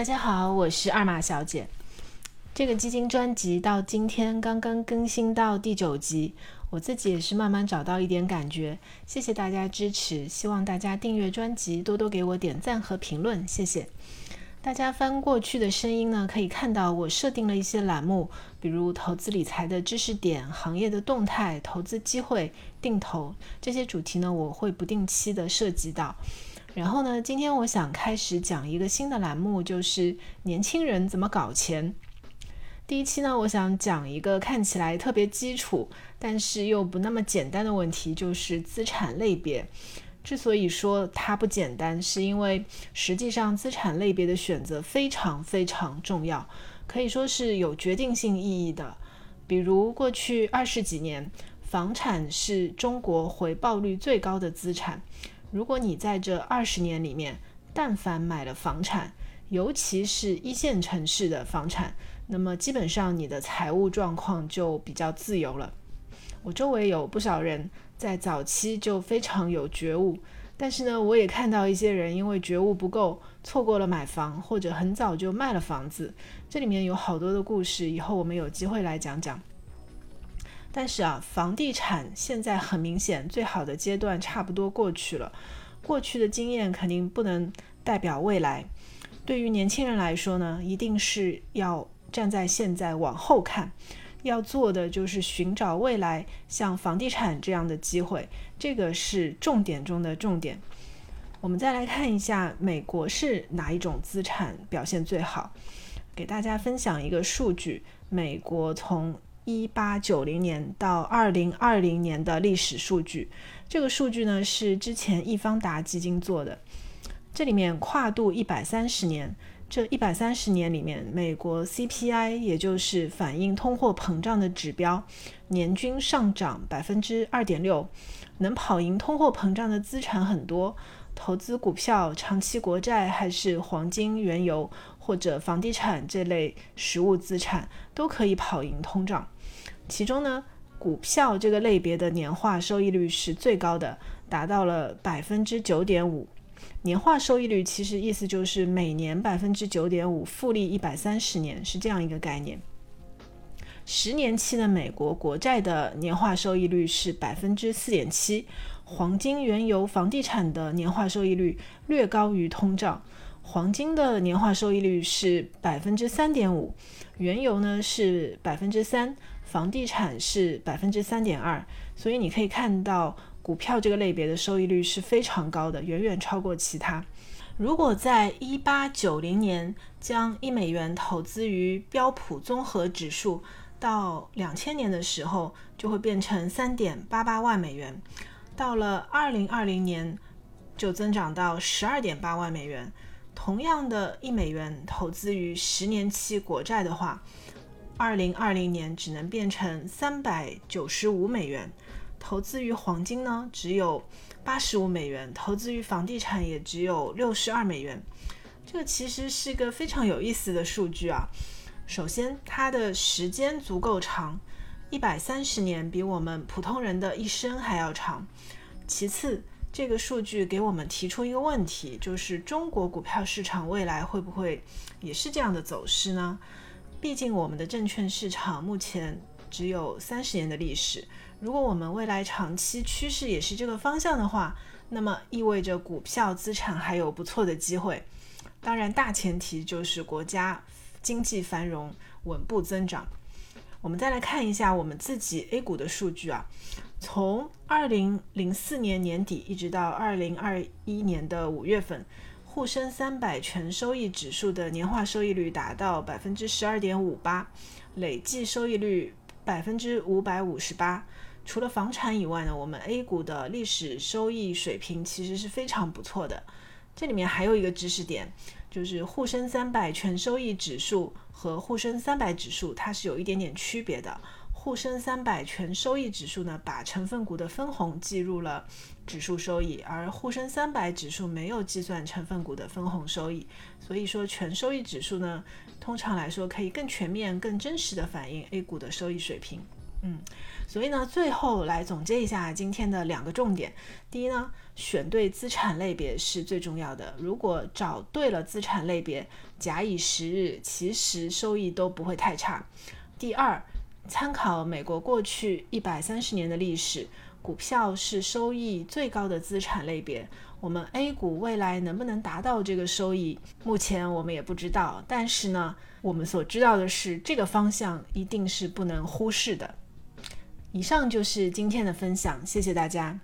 大家好，我是二马小姐。这个基金专辑到今天刚刚更新到第九集，我自己也是慢慢找到一点感觉。谢谢大家支持，希望大家订阅专辑，多多给我点赞和评论，谢谢。大家翻过去的声音呢，可以看到我设定了一些栏目，比如投资理财的知识点、行业的动态、投资机会、定投这些主题呢，我会不定期的涉及到。然后呢，今天我想开始讲一个新的栏目，就是年轻人怎么搞钱。第一期呢，我想讲一个看起来特别基础，但是又不那么简单的问题，就是资产类别。之所以说它不简单，是因为实际上资产类别的选择非常非常重要，可以说是有决定性意义的。比如过去二十几年，房产是中国回报率最高的资产。如果你在这二十年里面，但凡买了房产，尤其是一线城市的房产，那么基本上你的财务状况就比较自由了。我周围有不少人。在早期就非常有觉悟，但是呢，我也看到一些人因为觉悟不够，错过了买房，或者很早就卖了房子。这里面有好多的故事，以后我们有机会来讲讲。但是啊，房地产现在很明显，最好的阶段差不多过去了。过去的经验肯定不能代表未来。对于年轻人来说呢，一定是要站在现在往后看。要做的就是寻找未来像房地产这样的机会，这个是重点中的重点。我们再来看一下美国是哪一种资产表现最好，给大家分享一个数据：美国从一八九零年到二零二零年的历史数据。这个数据呢是之前易方达基金做的，这里面跨度一百三十年。这一百三十年里面，美国 CPI 也就是反映通货膨胀的指标，年均上涨百分之二点六，能跑赢通货膨胀的资产很多，投资股票、长期国债，还是黄金、原油或者房地产这类实物资产，都可以跑赢通胀。其中呢，股票这个类别的年化收益率是最高的，达到了百分之九点五。年化收益率其实意思就是每年百分之九点五，复利一百三十年是这样一个概念。十年期的美国国债的年化收益率是百分之四点七，黄金、原油、房地产的年化收益率略高于通胀。黄金的年化收益率是百分之三点五，原油呢是百分之三，房地产是百分之三点二。所以你可以看到。股票这个类别的收益率是非常高的，远远超过其他。如果在一八九零年将一美元投资于标普综合指数，到两千年的时候就会变成三点八八万美元，到了二零二零年就增长到十二点八万美元。同样的一美元投资于十年期国债的话，二零二零年只能变成三百九十五美元。投资于黄金呢，只有八十五美元；投资于房地产也只有六十二美元。这个其实是一个非常有意思的数据啊。首先，它的时间足够长，一百三十年比我们普通人的一生还要长。其次，这个数据给我们提出一个问题，就是中国股票市场未来会不会也是这样的走势呢？毕竟我们的证券市场目前只有三十年的历史。如果我们未来长期趋势也是这个方向的话，那么意味着股票资产还有不错的机会。当然，大前提就是国家经济繁荣、稳步增长。我们再来看一下我们自己 A 股的数据啊，从二零零四年年底一直到二零二一年的五月份，沪深三百全收益指数的年化收益率达到百分之十二点五八，累计收益率百分之五百五十八。除了房产以外呢，我们 A 股的历史收益水平其实是非常不错的。这里面还有一个知识点，就是沪深三百全收益指数和沪深三百指数它是有一点点区别的。沪深三百全收益指数呢，把成分股的分红计入了指数收益，而沪深三百指数没有计算成分股的分红收益。所以说，全收益指数呢，通常来说可以更全面、更真实的反映 A 股的收益水平。嗯，所以呢，最后来总结一下今天的两个重点。第一呢，选对资产类别是最重要的。如果找对了资产类别，假以时日，其实收益都不会太差。第二，参考美国过去一百三十年的历史，股票是收益最高的资产类别。我们 A 股未来能不能达到这个收益，目前我们也不知道。但是呢，我们所知道的是，这个方向一定是不能忽视的。以上就是今天的分享，谢谢大家。